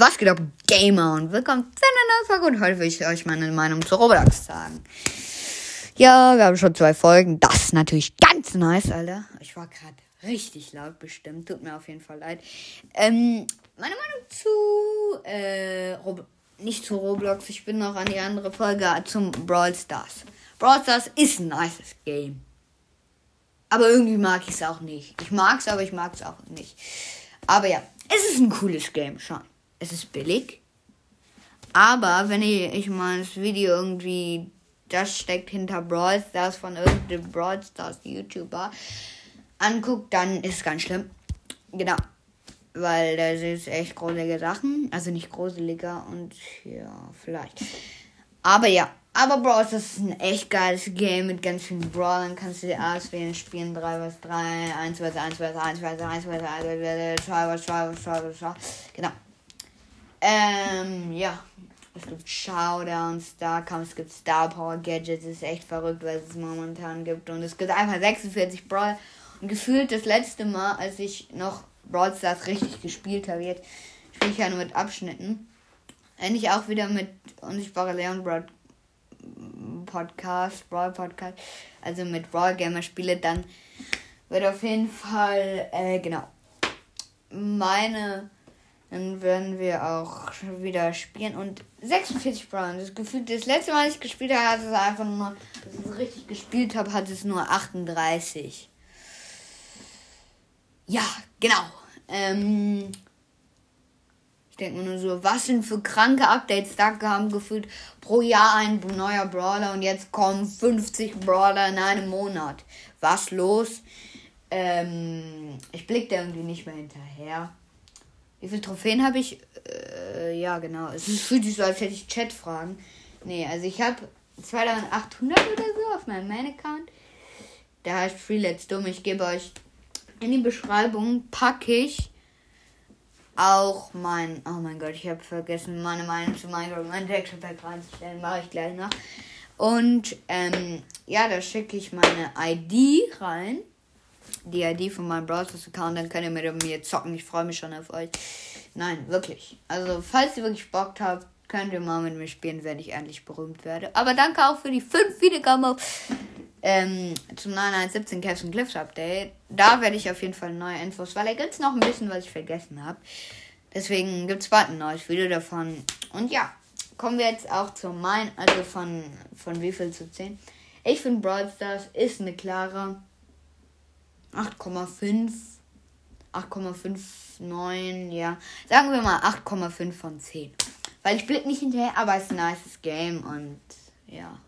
Was geht ab, Gamer? Und willkommen zu einer neuen Folge. Und heute will ich euch meine Meinung zu Roblox sagen. Ja, wir haben schon zwei Folgen. Das ist natürlich ganz nice, Alter. Ich war gerade richtig laut bestimmt. Tut mir auf jeden Fall leid. Ähm, meine Meinung zu, äh, Rob nicht zu Roblox. Ich bin noch an die andere Folge zum Brawl Stars. Brawl Stars ist ein nices Game. Aber irgendwie mag ich es auch nicht. Ich mag es, aber ich mag es auch nicht. Aber ja, es ist ein cooles Game schon es ist billig. Aber wenn ich, ich mal das Video irgendwie, das steckt hinter Brawl Stars von irgendeinem Brawl Stars YouTuber anguckt, dann ist es ganz schlimm. Genau. Weil das ist echt gruselige Sachen. Also nicht gruseliger und ja, vielleicht. Aber ja. Aber Brawl Stars ist ein echt geiles Game mit ganz vielen Brawlern. Kannst du dir auswählen, spielen 3 vs 3, 1 vs 1 vs 1 vs 1 vs 1 vs 2 vs 2 vs 2 vs 2. Genau. Ähm, ja. Es gibt Showdowns, Starcoms, es gibt Star Power Gadgets, ist echt verrückt, was es momentan gibt. Und es gibt einfach 46 Brawl. Und gefühlt das letzte Mal, als ich noch Brawl Stars richtig gespielt habe, jetzt spiele ich ja nur mit Abschnitten. Wenn ich auch wieder mit Unsichtbare Leon Brawl Podcast, Brawl Podcast, also mit Brawl Gamer spiele, dann wird auf jeden Fall, äh, genau, meine dann werden wir auch wieder spielen. Und 46 Brown. Das Gefühl, das letzte Mal, als ich gespielt habe, hat es einfach nur, als ich es richtig gespielt habe, hat es nur 38. Ja, genau. Ähm, ich denke mir nur so, was sind für kranke Updates da kamen gefühlt pro Jahr ein neuer Brawler und jetzt kommen 50 Brawler in einem Monat. Was los? Ähm, ich blick da irgendwie nicht mehr hinterher. Wie viele Trophäen habe ich? Äh, ja, genau. Es fühlt sich so, als hätte ich Chat-Fragen. Nee, also ich habe 2800 oder so auf meinem Main-Account. Der heißt Free Let's Dumm. Ich gebe euch in die Beschreibung, packe ich auch mein. Oh mein Gott, ich habe vergessen, meine Meinung zu Minecraft, mein Texture Pack reinzustellen. Mache ich gleich noch. Und ähm, ja, da schicke ich meine ID rein die ID von meinem Browser-Account, dann könnt ihr mit mir zocken. Ich freue mich schon auf euch. Nein, wirklich. Also, falls ihr wirklich Bock habt, könnt ihr mal mit mir spielen, wenn ich endlich berühmt werde. Aber danke auch für die 5 Wiedergaben ähm, zum 917 Caps und Cliffs Update. Da werde ich auf jeden Fall neue Infos, weil da gibt es noch ein bisschen, was ich vergessen habe. Deswegen gibt es bald ein neues Video davon. Und ja, kommen wir jetzt auch zu meinen, also von, von wie viel zu 10. Ich finde Brawl Stars ist eine klare 8,5. 8,59, ja. Sagen wir mal 8,5 von 10. Weil ich blick nicht hinterher, aber es ist ein nice Game und ja.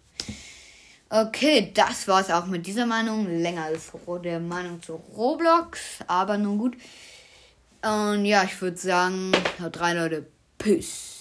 Okay, das war's auch mit dieser Meinung. Länger als der Meinung zu Roblox, aber nun gut. Und ja, ich würde sagen, drei Leute, Peace.